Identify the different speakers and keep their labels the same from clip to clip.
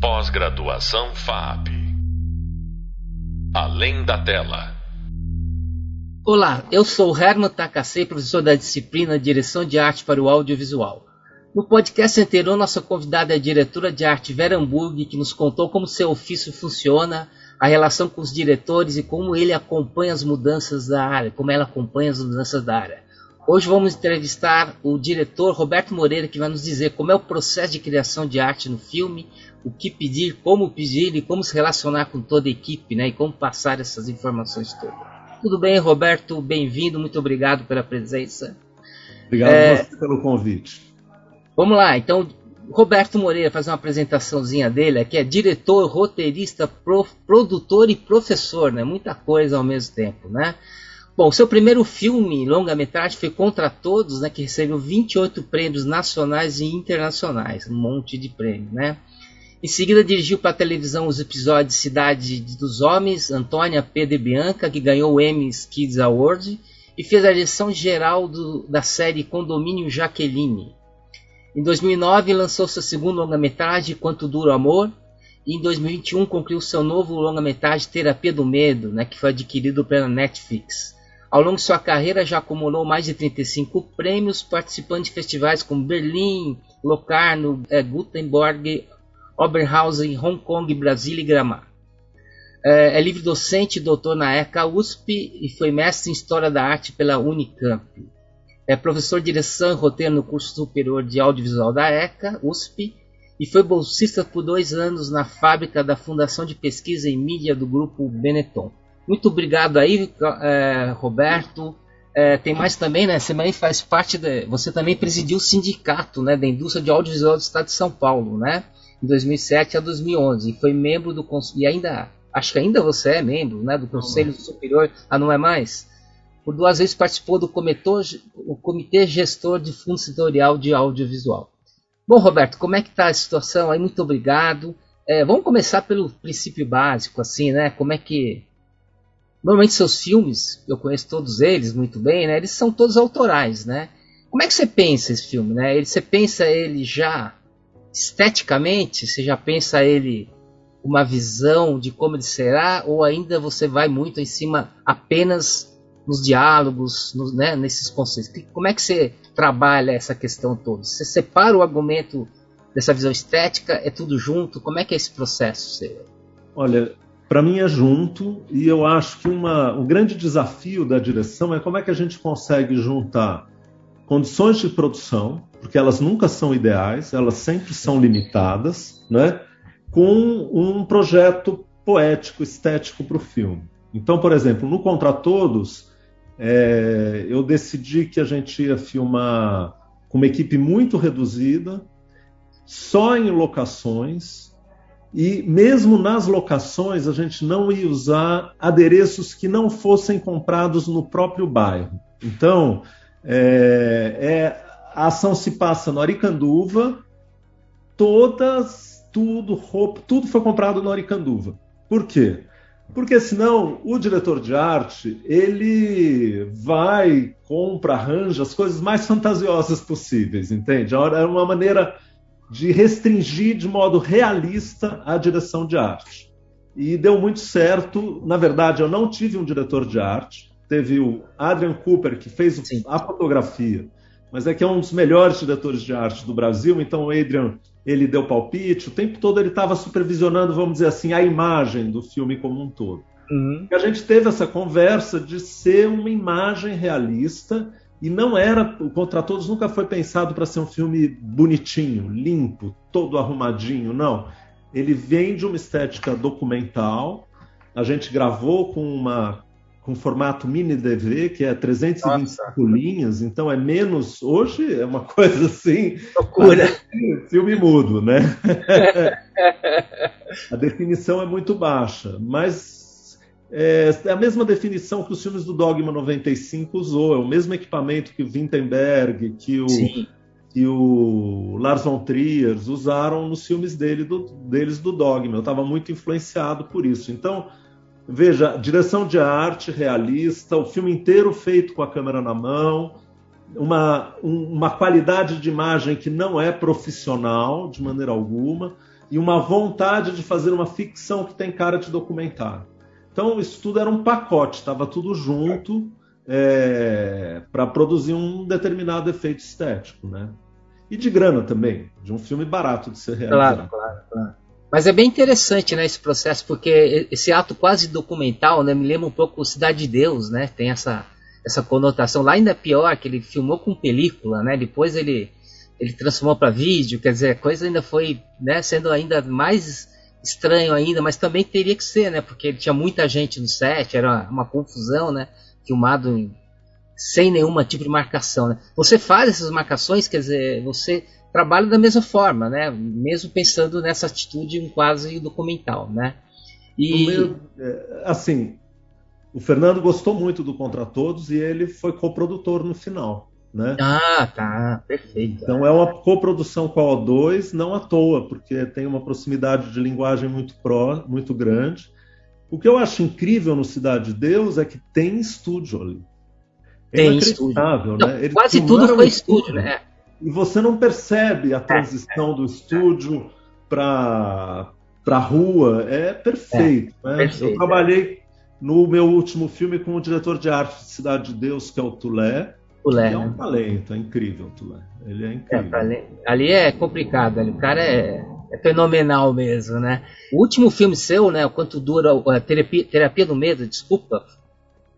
Speaker 1: Pós-graduação FAP. Além da tela.
Speaker 2: Olá, eu sou Herman Takasei, professor da disciplina Direção de Arte para o Audiovisual. No podcast anterior, nossa convidada é a diretora de arte Vera Hamburg, que nos contou como seu ofício funciona, a relação com os diretores e como ele acompanha as mudanças da área, como ela acompanha as mudanças da área. Hoje vamos entrevistar o diretor Roberto Moreira, que vai nos dizer como é o processo de criação de arte no filme, o que pedir, como pedir e como se relacionar com toda a equipe, né, e como passar essas informações todas. Tudo bem, Roberto? Bem-vindo, muito obrigado pela presença.
Speaker 3: Obrigado é... pelo convite.
Speaker 2: Vamos lá, então, Roberto Moreira faz uma apresentaçãozinha dele, que é diretor, roteirista, prof, produtor e professor, né? Muita coisa ao mesmo tempo, né? Bom, seu primeiro filme, longa-metragem, foi Contra Todos, né, que recebeu 28 prêmios nacionais e internacionais, um monte de prêmios, né? Em seguida, dirigiu para a televisão os episódios Cidade dos Homens, Antônia P. de Bianca, que ganhou o Emmy Kids Award, e fez a direção geral do, da série Condomínio Jaqueline. Em 2009, lançou seu segundo longa-metragem, Quanto Dura o Amor, e em 2021 concluiu seu novo longa-metragem Terapia do Medo, né, que foi adquirido pela Netflix. Ao longo de sua carreira já acumulou mais de 35 prêmios, participando de festivais como Berlim, Locarno, é, Gutenberg, Oberhausen, Hong Kong, Brasília e Gramado. É, é livre docente doutor na ECA USP e foi mestre em História da Arte pela Unicamp. É professor de direção e roteiro no curso superior de audiovisual da ECA USP e foi bolsista por dois anos na fábrica da Fundação de Pesquisa em Mídia do Grupo Benetton. Muito obrigado aí, é, Roberto. É, tem mais também, né? Você também faz parte de, você também presidiu o sindicato, né, da indústria de audiovisual do Estado de São Paulo, né? Em 2007 a 2011 e foi membro do e ainda acho que ainda você é membro, né, do Conselho Superior. Ah, não é mais? Por duas vezes participou do comitê, o comitê gestor de fundo setorial de audiovisual. Bom, Roberto, como é que está a situação aí? Muito obrigado. É, vamos começar pelo princípio básico, assim, né? Como é que Normalmente seus filmes, eu conheço todos eles muito bem, né? Eles são todos autorais, né? Como é que você pensa esse filme, né? Ele, você pensa ele já esteticamente? Você já pensa ele uma visão de como ele será? Ou ainda você vai muito em cima apenas nos diálogos, nos, né, nesses conceitos? Como é que você trabalha essa questão toda? Você separa o argumento dessa visão estética? É tudo junto? Como é que é esse processo seu?
Speaker 3: Olha, para mim é junto e eu acho que uma, um grande desafio da direção é como é que a gente consegue juntar condições de produção, porque elas nunca são ideais, elas sempre são limitadas, né, com um projeto poético, estético para o filme. Então, por exemplo, no Contra Todos, é, eu decidi que a gente ia filmar com uma equipe muito reduzida, só em locações, e mesmo nas locações, a gente não ia usar adereços que não fossem comprados no próprio bairro. Então, é, é, a ação se passa no Aricanduva, todas, tudo, roupa, tudo foi comprado no Aricanduva. Por quê? Porque senão o diretor de arte ele vai, compra, arranja as coisas mais fantasiosas possíveis, entende? É uma maneira de restringir de modo realista a direção de arte. E deu muito certo. Na verdade, eu não tive um diretor de arte. Teve o Adrian Cooper, que fez Sim. a fotografia, mas é que é um dos melhores diretores de arte do Brasil. Então, o Adrian ele deu palpite. O tempo todo ele estava supervisionando, vamos dizer assim, a imagem do filme como um todo. Uhum. E a gente teve essa conversa de ser uma imagem realista e não era, o Contra Todos nunca foi pensado para ser um filme bonitinho, limpo, todo arrumadinho, não. Ele vem de uma estética documental. A gente gravou com uma com formato mini DV, que é 325 Nossa. linhas, então é menos. Hoje é uma coisa assim.
Speaker 2: Loucura.
Speaker 3: Filme mudo, né? a definição é muito baixa, mas é, é, a mesma definição que os filmes do Dogma 95 usou, é o mesmo equipamento que o Wittenberg, que o, que o Lars von Trier usaram nos filmes dele, do, deles do Dogma. Eu estava muito influenciado por isso. Então, veja, direção de arte realista, o filme inteiro feito com a câmera na mão, uma, uma qualidade de imagem que não é profissional de maneira alguma e uma vontade de fazer uma ficção que tem cara de documentário. Então, isso tudo era um pacote, estava tudo junto é, para produzir um determinado efeito estético, né? E de grana também, de um filme barato de ser realizado.
Speaker 2: Claro, claro, claro. Mas é bem interessante, né, esse processo, porque esse ato quase documental, né, me lembra um pouco Cidade de Deus, né? Tem essa essa conotação. Lá ainda é pior que ele filmou com película, né? Depois ele ele transformou para vídeo, quer dizer, a coisa ainda foi, né, sendo ainda mais estranho ainda, mas também teria que ser, né? Porque tinha muita gente no set, era uma confusão, né? Filmado em, sem nenhuma tipo de marcação, né? Você faz essas marcações, quer dizer, você trabalha da mesma forma, né? Mesmo pensando nessa atitude quase documental, né?
Speaker 3: E meu, é, assim, o Fernando gostou muito do Contra Todos e ele foi coprodutor no final. Né?
Speaker 2: Ah, tá, perfeito.
Speaker 3: Então é uma coprodução com a O2, não à toa, porque tem uma proximidade de linguagem muito pró, muito grande. O que eu acho incrível no Cidade de Deus é que tem estúdio ali.
Speaker 2: É tem inacreditável, estúdio. né? Não, quase tudo foi estúdio, né?
Speaker 3: E você não percebe a transição é, do estúdio para para rua, é perfeito, é, né? perfeito. Eu trabalhei no meu último filme com o diretor de arte de Cidade de Deus, que é o Tulé, Tulé. É um né? talento, é incrível o Tulé. Ele é incrível.
Speaker 2: É, ali é complicado, ali. o cara é, é, fenomenal mesmo, né? O último filme seu, né? O quanto dura a terapia, terapia do medo, desculpa,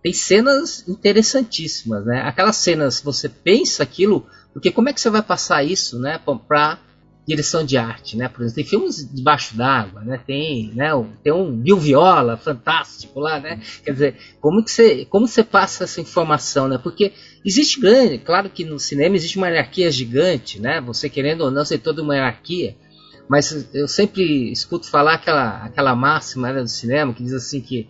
Speaker 2: tem cenas interessantíssimas, né? Aquelas cenas, você pensa aquilo, porque como é que você vai passar isso, né? Para direção de arte, né? Por exemplo, tem filmes debaixo d'água, né? Tem, né? Tem um Bill Viola fantástico lá, né? Quer dizer, como que você, como você passa essa informação, né? Porque existe grande, claro que no cinema existe uma hierarquia gigante, né? Você querendo ou não, ser toda uma hierarquia, mas eu sempre escuto falar aquela, aquela máxima né, do cinema que diz assim que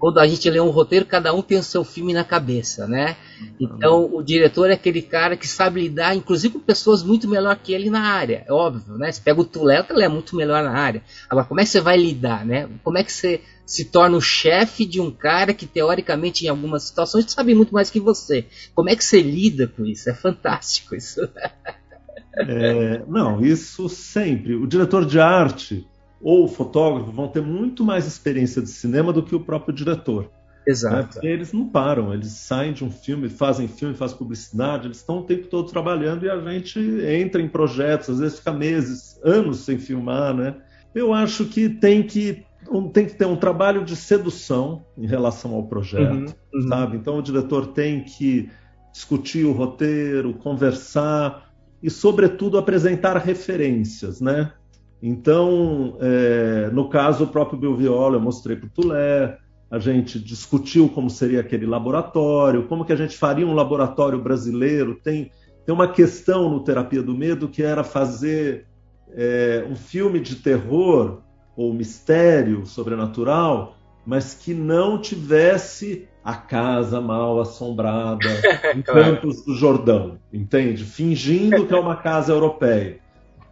Speaker 2: quando a gente lê um roteiro, cada um tem o seu filme na cabeça, né? Então o diretor é aquele cara que sabe lidar, inclusive com pessoas muito melhor que ele na área, é óbvio, né? Você pega o Tulé, ele é muito melhor na área. Agora, como é que você vai lidar, né? Como é que você se torna o chefe de um cara que teoricamente em algumas situações sabe muito mais que você? Como é que você lida com isso? É fantástico isso.
Speaker 3: É, não, isso sempre. O diretor de arte ou o fotógrafo vão ter muito mais experiência de cinema do que o próprio diretor.
Speaker 2: Exato.
Speaker 3: Né? Eles não param, eles saem de um filme, fazem filme, fazem publicidade, eles estão o tempo todo trabalhando e a gente entra em projetos, às vezes fica meses, anos sem filmar, né? Eu acho que tem que tem que ter um trabalho de sedução em relação ao projeto, uhum, uhum. sabe? Então o diretor tem que discutir o roteiro, conversar e, sobretudo, apresentar referências, né? Então, é, no caso, o próprio Bill Viola, eu mostrei para o Tulé, a gente discutiu como seria aquele laboratório, como que a gente faria um laboratório brasileiro. Tem, tem uma questão no Terapia do Medo que era fazer é, um filme de terror ou mistério sobrenatural, mas que não tivesse a casa mal assombrada em. Campos do Jordão, entende? Fingindo que é uma casa europeia.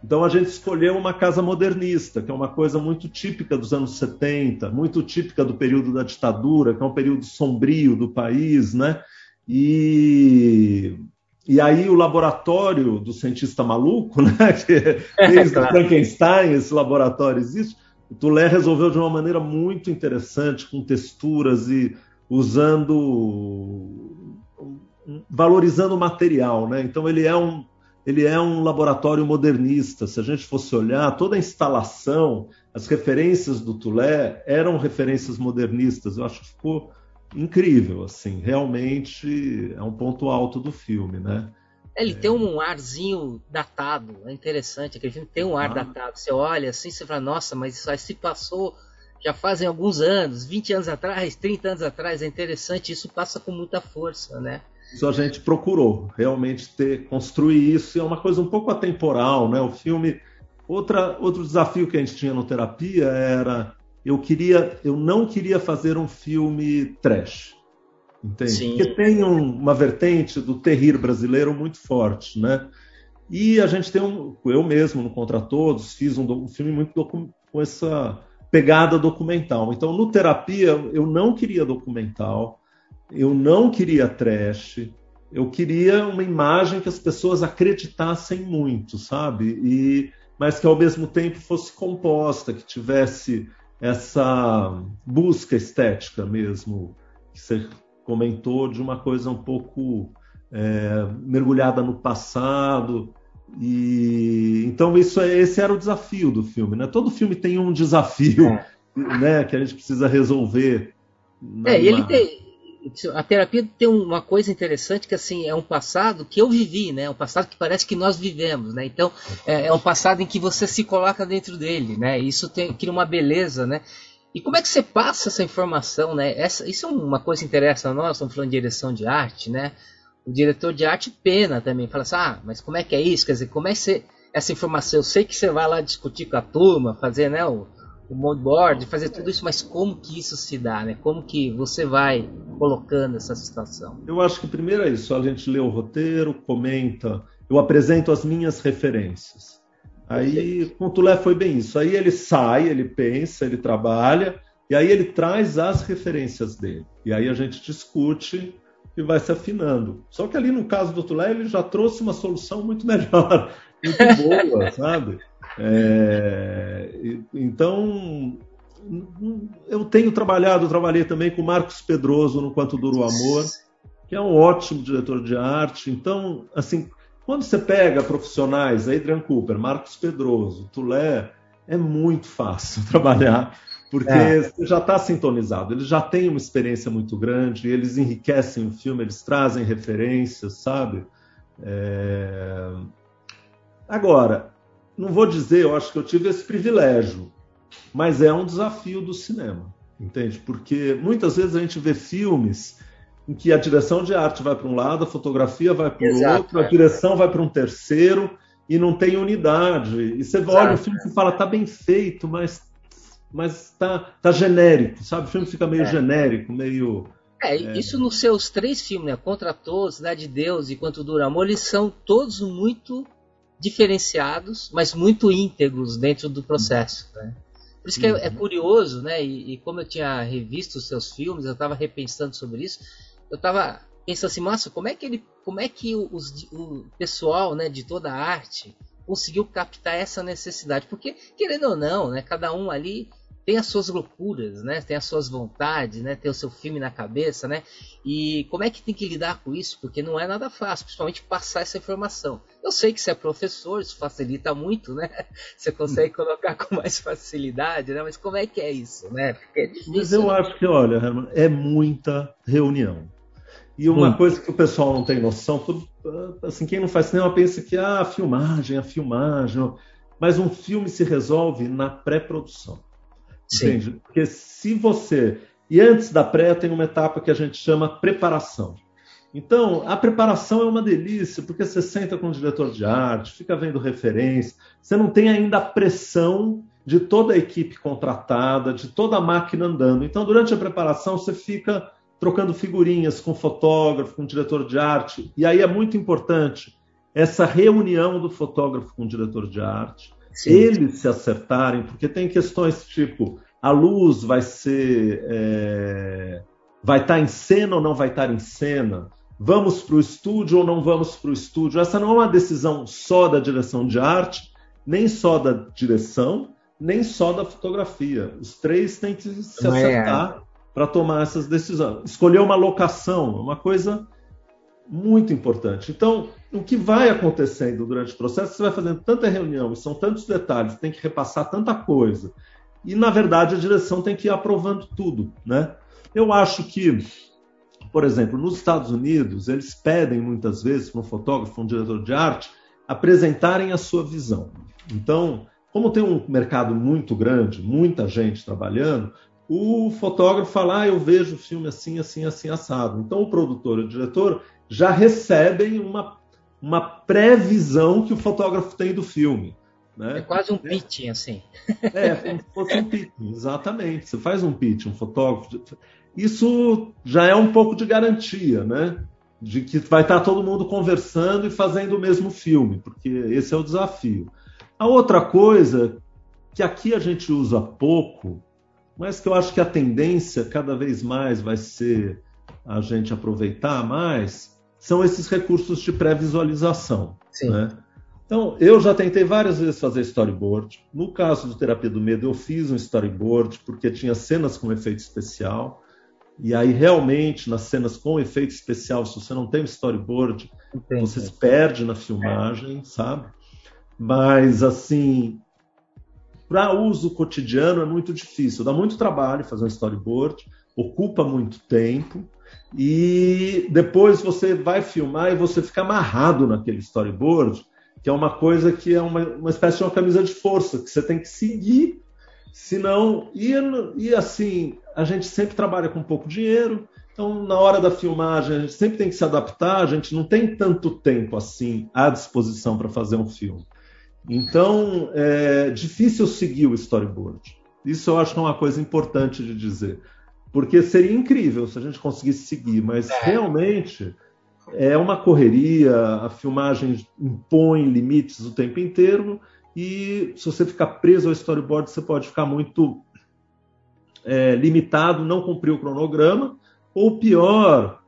Speaker 3: Então a gente escolheu uma casa modernista, que é uma coisa muito típica dos anos 70, muito típica do período da ditadura, que é um período sombrio do país, né? E, e aí o laboratório do cientista maluco, né? Que desde claro. Frankenstein esse laboratório existe. O Tulé resolveu de uma maneira muito interessante, com texturas e usando valorizando o material, né? Então ele é um ele é um laboratório modernista. Se a gente fosse olhar, toda a instalação, as referências do Tulé eram referências modernistas. Eu acho que ficou incrível, assim. Realmente é um ponto alto do filme, né?
Speaker 2: Ele é. tem um arzinho datado, é interessante. Aquele filme tem um ar ah. datado. Você olha assim, você fala, nossa, mas isso aí se passou já fazem alguns anos, 20 anos atrás, 30 anos atrás. É interessante, isso passa com muita força, né?
Speaker 3: Isso a gente procurou realmente ter construir isso e é uma coisa um pouco atemporal, né? O filme outra outro desafio que a gente tinha no terapia era eu queria eu não queria fazer um filme trash. Entende? Sim. Porque tem um, uma vertente do terrir brasileiro muito forte, né? E a gente tem um, eu mesmo no Contra Todos fiz um, um filme muito com essa pegada documental. Então, no terapia, eu não queria documental, eu não queria trash, eu queria uma imagem que as pessoas acreditassem muito, sabe? E, mas que ao mesmo tempo fosse composta, que tivesse essa busca estética mesmo, que você comentou, de uma coisa um pouco é, mergulhada no passado. E então isso é, esse era o desafio do filme, né? Todo filme tem um desafio, é. né, que a gente precisa resolver.
Speaker 2: É, ele tem, a terapia tem uma coisa interessante que assim é um passado que eu vivi, né? Um passado que parece que nós vivemos, né? Então é, é um passado em que você se coloca dentro dele, né? Isso tem, cria uma beleza, né? E como é que você passa essa informação, né? Essa, isso é uma coisa que interessa a nós, estamos falando de direção de arte, né? O diretor de arte pena também, fala assim, ah, mas como é que é isso? Quer dizer, como é que você, essa informação, eu sei que você vai lá discutir com a turma, fazer, né, o, o moodboard, fazer tudo isso, mas como que isso se dá, né? Como que você vai colocando essa situação?
Speaker 3: Eu acho que primeiro é isso, a gente lê o roteiro, comenta, eu apresento as minhas referências. Aí com o Tulé foi bem isso. Aí ele sai, ele pensa, ele trabalha, e aí ele traz as referências dele. E aí a gente discute e vai se afinando. Só que ali no caso do Tulé, ele já trouxe uma solução muito melhor, muito boa, sabe? É, então, eu tenho trabalhado, trabalhei também com Marcos Pedroso no Quanto Dura o Amor, que é um ótimo diretor de arte. Então, assim, quando você pega profissionais, Adrian Cooper, Marcos Pedroso, Tulé, é muito fácil trabalhar, porque é. você já está sintonizado. Eles já têm uma experiência muito grande, eles enriquecem o filme, eles trazem referências, sabe? É... Agora, não vou dizer, eu acho que eu tive esse privilégio, mas é um desafio do cinema, entende? Porque muitas vezes a gente vê filmes em que a direção de arte vai para um lado, a fotografia vai para o outro, a direção vai para um terceiro e não tem unidade. E você Exato, olha o filme e fala, tá bem feito, mas mas tá, tá genérico, sabe? O filme fica meio é. genérico, meio
Speaker 2: é, é, isso nos seus três filmes, né? Contra Todos, Cidade de Deus e Quanto Dura Amor, eles são todos muito diferenciados, mas muito íntegros dentro do processo. Né? Por isso que é, é uhum. curioso, né? E, e, como eu tinha revisto os seus filmes, eu estava repensando sobre isso. Eu estava pensando assim, nossa, como é que ele, como é que os, o pessoal, né, de toda a arte conseguiu captar essa necessidade? Porque querendo ou não, né, cada um ali tem as suas loucuras, né? Tem as suas vontades, né? Tem o seu filme na cabeça, né? E como é que tem que lidar com isso? Porque não é nada fácil, principalmente passar essa informação. Eu sei que você é professor, isso facilita muito, né? Você consegue colocar com mais facilidade, né? Mas como é que é isso, né? Porque é
Speaker 3: difícil. Mas eu né? acho que, olha, Herman, é muita reunião. E uma hum. coisa que o pessoal não tem noção, assim, quem não faz cinema pensa que ah, a filmagem, a filmagem, mas um filme se resolve na pré-produção. Entende? Porque se você. E antes da pré tem uma etapa que a gente chama preparação. Então, a preparação é uma delícia, porque você senta com o diretor de arte, fica vendo referência, você não tem ainda a pressão de toda a equipe contratada, de toda a máquina andando. Então, durante a preparação, você fica trocando figurinhas com fotógrafo, com diretor de arte, e aí é muito importante essa reunião do fotógrafo com o diretor de arte, Sim. eles se acertarem, porque tem questões tipo a luz vai ser é, vai estar tá em cena ou não vai estar em cena, vamos para o estúdio ou não vamos para o estúdio. Essa não é uma decisão só da direção de arte, nem só da direção, nem só da fotografia. Os três têm que se é. acertar é. para tomar essas decisões. Escolher uma locação é uma coisa muito importante. Então, o que vai acontecendo durante o processo, você vai fazendo tanta reunião, são tantos detalhes, tem que repassar tanta coisa. E, na verdade, a direção tem que ir aprovando tudo. Né? Eu acho que, por exemplo, nos Estados Unidos, eles pedem muitas vezes para um fotógrafo, um diretor de arte, apresentarem a sua visão. Então, como tem um mercado muito grande, muita gente trabalhando, o fotógrafo fala, ah, eu vejo o filme assim, assim, assim, assado. Então, o produtor o diretor já recebem uma, uma previsão que o fotógrafo tem do filme. Né?
Speaker 2: É quase um pitching, assim.
Speaker 3: É, como se fosse um pitching, exatamente. Você faz um pitching, um fotógrafo. Isso já é um pouco de garantia, né? De que vai estar todo mundo conversando e fazendo o mesmo filme, porque esse é o desafio. A outra coisa que aqui a gente usa pouco, mas que eu acho que a tendência cada vez mais vai ser a gente aproveitar mais, são esses recursos de pré-visualização. Né? Então, eu já tentei várias vezes fazer storyboard. No caso do Terapia do Medo, eu fiz um storyboard porque tinha cenas com efeito especial. E aí, realmente, nas cenas com efeito especial, se você não tem um storyboard, Entendi. você se perde na filmagem, sabe? Mas, assim, para uso cotidiano é muito difícil. Dá muito trabalho fazer um storyboard, ocupa muito tempo. E depois você vai filmar e você fica amarrado naquele storyboard, que é uma coisa que é uma, uma espécie de uma camisa de força, que você tem que seguir. Senão, e, e assim, a gente sempre trabalha com pouco dinheiro, então na hora da filmagem a gente sempre tem que se adaptar, a gente não tem tanto tempo assim à disposição para fazer um filme. Então, é difícil seguir o storyboard. Isso eu acho que é uma coisa importante de dizer. Porque seria incrível se a gente conseguisse seguir, mas é. realmente é uma correria, a filmagem impõe limites o tempo inteiro, e se você ficar preso ao storyboard, você pode ficar muito é, limitado, não cumprir o cronograma, ou pior,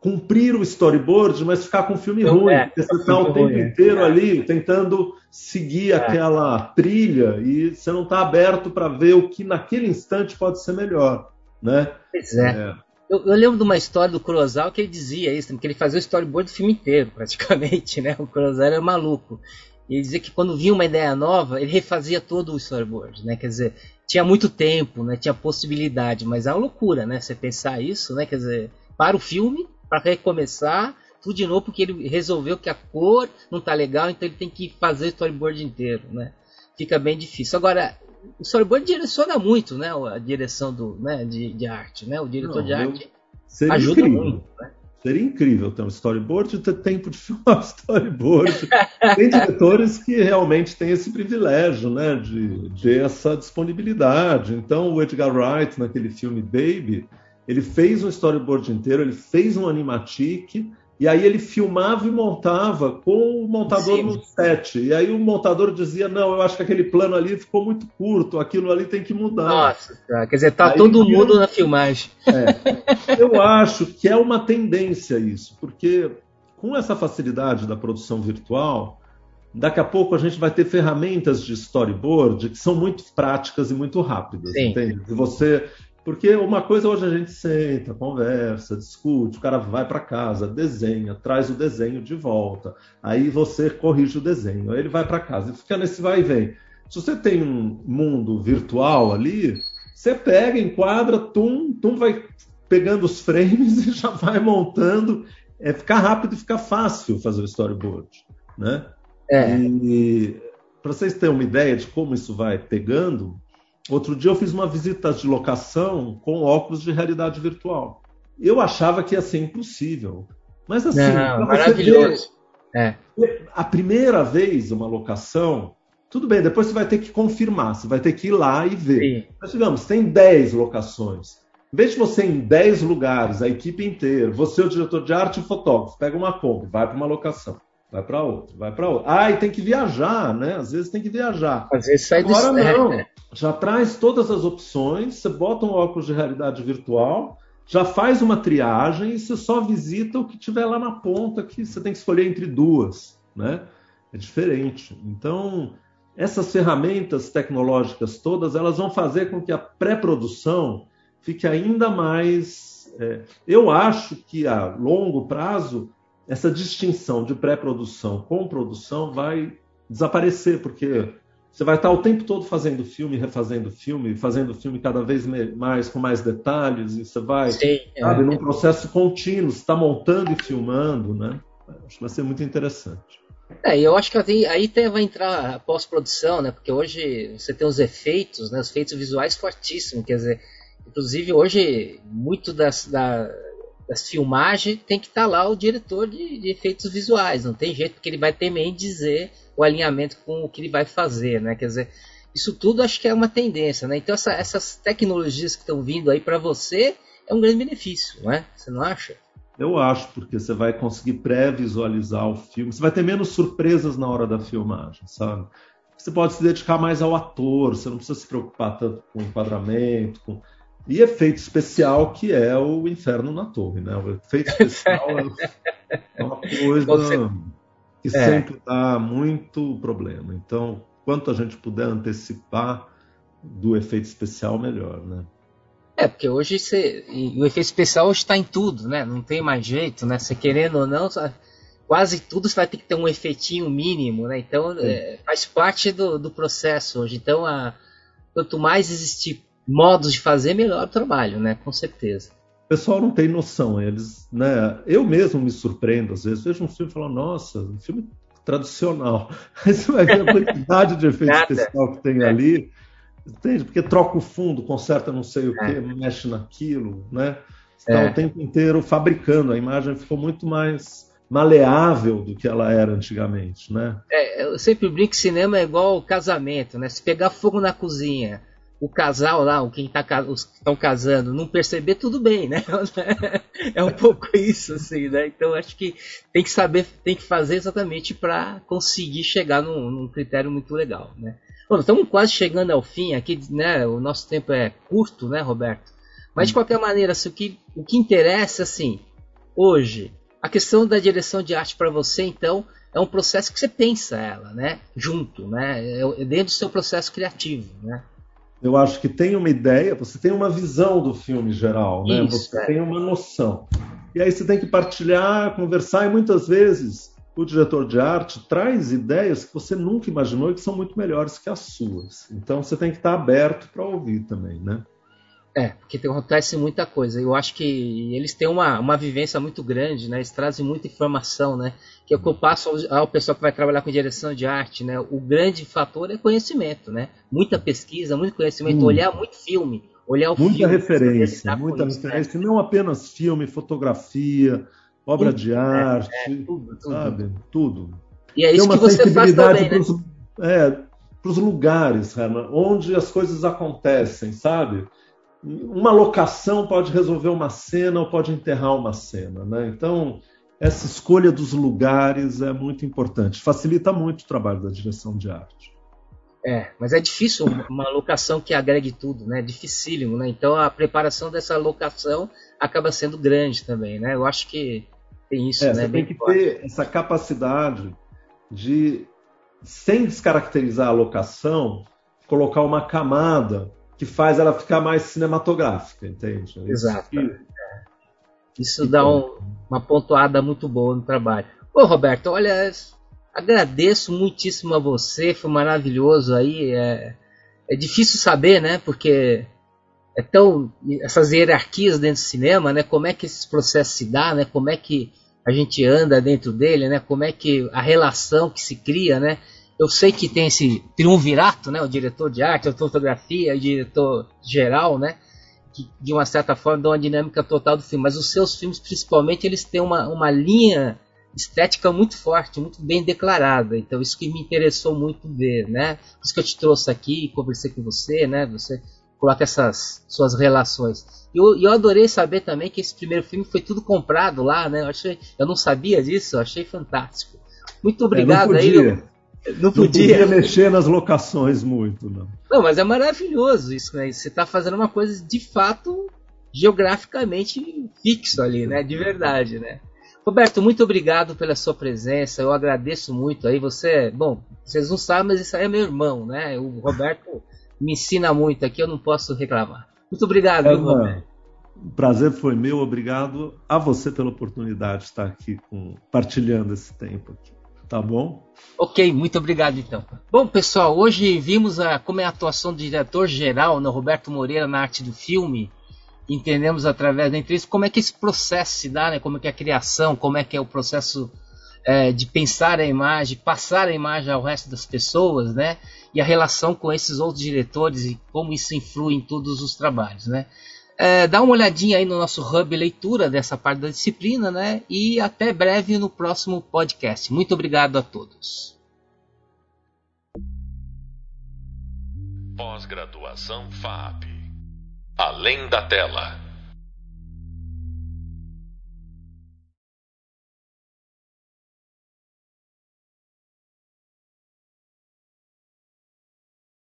Speaker 3: cumprir o storyboard, mas ficar com o filme então, ruim. É, você está o tempo ruim, é. inteiro é. ali tentando seguir é. aquela trilha e você não está aberto para ver o que naquele instante pode ser melhor. Né?
Speaker 2: Pois é. é. Eu, eu, lembro de uma história do Kurosawa que ele dizia isso, que ele fazia o storyboard do filme inteiro, praticamente, né? O Kurosawa era maluco. E ele dizia que quando vinha uma ideia nova, ele refazia todo o storyboard, né? Quer dizer, tinha muito tempo, né? Tinha possibilidade, mas é uma loucura, né? Você pensar isso, né? Quer dizer, para o filme, para recomeçar, tudo de novo, porque ele resolveu que a cor não tá legal, então ele tem que fazer o storyboard inteiro, né? Fica bem difícil. Agora, o storyboard direciona muito, né? A direção do, né, de, de arte, né? O diretor Não, de arte ajuda incrível. muito, né?
Speaker 3: Seria incrível ter um storyboard e ter tempo de filmar storyboard. Tem diretores que realmente têm esse privilégio, né? De, de essa disponibilidade. Então, o Edgar Wright, naquele filme Baby, ele fez um storyboard inteiro, ele fez um animatic, e aí ele filmava e montava com o montador Sim. no set. E aí o montador dizia: Não, eu acho que aquele plano ali ficou muito curto, aquilo ali tem que mudar.
Speaker 2: Nossa, quer dizer, tá aí todo mundo na filmagem.
Speaker 3: É, eu acho que é uma tendência isso, porque com essa facilidade da produção virtual, daqui a pouco a gente vai ter ferramentas de storyboard que são muito práticas e muito rápidas. Sim. Entende? Você porque uma coisa hoje a gente senta, conversa, discute, o cara vai para casa, desenha, traz o desenho de volta, aí você corrige o desenho, aí ele vai para casa e fica nesse vai e vem. Se você tem um mundo virtual ali, você pega, enquadra, tum, tum, vai pegando os frames e já vai montando. É ficar rápido e ficar fácil fazer o storyboard, né? É. E para vocês terem uma ideia de como isso vai pegando, Outro dia eu fiz uma visita de locação com óculos de realidade virtual. Eu achava que ia ser impossível. Mas assim,
Speaker 2: Não, maravilhoso.
Speaker 3: Ver, é. A primeira vez uma locação, tudo bem, depois você vai ter que confirmar, você vai ter que ir lá e ver. Sim. Mas digamos, tem 10 locações. Em vez de você em 10 lugares, a equipe inteira, você, o diretor de arte e o fotógrafo, pega uma Kombi, vai para uma locação vai para outro, vai para outro. Ah, e tem que viajar, né? Às vezes tem que viajar.
Speaker 2: Às vezes sai
Speaker 3: Agora do... não. É. Já traz todas as opções, você bota um óculos de realidade virtual, já faz uma triagem e você só visita o que tiver lá na ponta, que você tem que escolher entre duas, né? É diferente. Então, essas ferramentas tecnológicas todas, elas vão fazer com que a pré-produção fique ainda mais. É... eu acho que a longo prazo essa distinção de pré-produção com produção vai desaparecer, porque você vai estar o tempo todo fazendo filme, refazendo filme, fazendo filme cada vez mais com mais detalhes, e você vai, Sim, é. sabe, é. num processo contínuo, você está montando e filmando, né? Acho que vai ser muito interessante.
Speaker 2: É, eu acho que aí, aí vai entrar a pós-produção, né? Porque hoje você tem os efeitos, né? Os efeitos visuais fortíssimos, quer dizer, inclusive hoje muito das, da, das filmagens, tem que estar tá lá o diretor de, de, efeitos visuais. Não tem jeito, porque ele vai também dizer o alinhamento com o que ele vai fazer, né? Quer dizer, isso tudo acho que é uma tendência, né? Então essa, essas tecnologias que estão vindo aí para você é um grande benefício, não é? Você não acha?
Speaker 3: Eu acho, porque você vai conseguir pré-visualizar o filme. Você vai ter menos surpresas na hora da filmagem, sabe? Você pode se dedicar mais ao ator, você não precisa se preocupar tanto com o enquadramento, com E efeito especial, que é o inferno na torre, né? O efeito especial é uma coisa que é. sempre dá muito problema. Então, quanto a gente puder antecipar do efeito especial, melhor, né?
Speaker 2: É, porque hoje você, o efeito especial está em tudo, né? Não tem mais jeito, né? Você querendo ou não, quase tudo você vai ter que ter um efeitinho mínimo, né? Então é, faz parte do, do processo hoje. Então, a, quanto mais existir modos de fazer, melhor o trabalho, né? Com certeza.
Speaker 3: O pessoal não tem noção, eles, né? Eu mesmo me surpreendo às vezes, vejo um filme e falo, nossa, um filme tradicional. Aí você vai ver a quantidade de efeito especial que tem é. ali, entende? Porque troca o fundo, conserta não sei o é. que, mexe naquilo, né? Está é. o tempo inteiro fabricando, a imagem ficou muito mais maleável do que ela era antigamente, né?
Speaker 2: É, eu sempre brinco que cinema é igual casamento, né? Se pegar fogo na cozinha, o casal lá, o quem tá, os que estão casando, não perceber, tudo bem, né? É um pouco isso, assim, né? Então acho que tem que saber, tem que fazer exatamente para conseguir chegar num, num, critério muito legal, né? Bom, estamos quase chegando ao fim aqui, né? O nosso tempo é curto, né, Roberto? Mas de hum. qualquer maneira, assim, o, que, o que interessa, assim, hoje, a questão da direção de arte para você, então, é um processo que você pensa ela, né? Junto, né? É dentro do seu processo criativo, né?
Speaker 3: Eu acho que tem uma ideia, você tem uma visão do filme geral, né? Isso, você é. tem uma noção. E aí você tem que partilhar, conversar, e muitas vezes o diretor de arte traz ideias que você nunca imaginou e que são muito melhores que as suas. Então você tem que estar aberto para ouvir também, né?
Speaker 2: É, porque acontece muita coisa. Eu acho que eles têm uma, uma vivência muito grande, né? Eles trazem muita informação, né? Que é o que eu passo ao, ao pessoal que vai trabalhar com direção de arte, né? O grande fator é conhecimento, né? Muita pesquisa, muito conhecimento, hum. olhar muito filme, olhar o
Speaker 3: muita
Speaker 2: filme.
Speaker 3: Referência, muita isso, né? referência, né? não apenas filme, fotografia, obra tudo, de é, arte, é, é, tudo, sabe? Tudo. tudo.
Speaker 2: E é isso que você faz também, né? Pros,
Speaker 3: é, para os lugares, Herman, onde as coisas acontecem, sabe? Uma locação pode resolver uma cena ou pode enterrar uma cena, né? Então, essa escolha dos lugares é muito importante, facilita muito o trabalho da direção de arte.
Speaker 2: É, mas é difícil uma locação que agregue tudo, né? Dificílimo, né? Então a preparação dessa locação acaba sendo grande também, né? Eu acho que tem isso,
Speaker 3: é,
Speaker 2: né?
Speaker 3: Você tem que forte. ter essa capacidade de, sem descaracterizar a locação, colocar uma camada que faz ela ficar mais cinematográfica, entende?
Speaker 2: Exato. Isso, Isso dá um, uma pontuada muito boa no trabalho. Ô Roberto, olha, agradeço muitíssimo a você, foi maravilhoso aí. É, é difícil saber, né? Porque é tão essas hierarquias dentro do cinema, né? Como é que esses processos se dá, né? Como é que a gente anda dentro dele, né? Como é que a relação que se cria, né? Eu sei que tem esse triunvirato, né? O diretor de arte, a fotografia, o diretor geral, né? Que de uma certa forma dão uma dinâmica total do filme. Mas os seus filmes, principalmente, eles têm uma, uma linha estética muito forte, muito bem declarada. Então isso que me interessou muito ver, né? Por isso que eu te trouxe aqui, conversei com você, né? Você coloca essas suas relações. E eu, eu adorei saber também que esse primeiro filme foi tudo comprado lá, né? Eu, achei, eu não sabia disso, eu achei fantástico. Muito é, obrigado aí.
Speaker 3: Não podia. não podia. mexer nas locações muito, não.
Speaker 2: Não, mas é maravilhoso isso, né? Você está fazendo uma coisa de fato geograficamente fixo ali, né? De verdade, né? Roberto, muito obrigado pela sua presença. Eu agradeço muito aí. Você, bom, vocês não sabem, mas isso aí é meu irmão, né? O Roberto me ensina muito aqui, eu não posso reclamar. Muito obrigado, é, Roberto.
Speaker 3: O prazer foi meu, obrigado a você pela oportunidade de estar aqui com, partilhando esse tempo aqui. Tá bom?
Speaker 2: Ok, muito obrigado então. Bom, pessoal, hoje vimos a, como é a atuação do diretor-geral, no Roberto Moreira, na arte do filme. Entendemos através da entrevista como é que esse processo se dá, né? como é que é a criação, como é que é o processo é, de pensar a imagem, passar a imagem ao resto das pessoas, né? E a relação com esses outros diretores e como isso influi em todos os trabalhos, né? É, dá uma olhadinha aí no nosso hub leitura dessa parte da disciplina, né? E até breve no próximo podcast. Muito obrigado a todos.
Speaker 1: Pós-graduação FAP. Além da tela.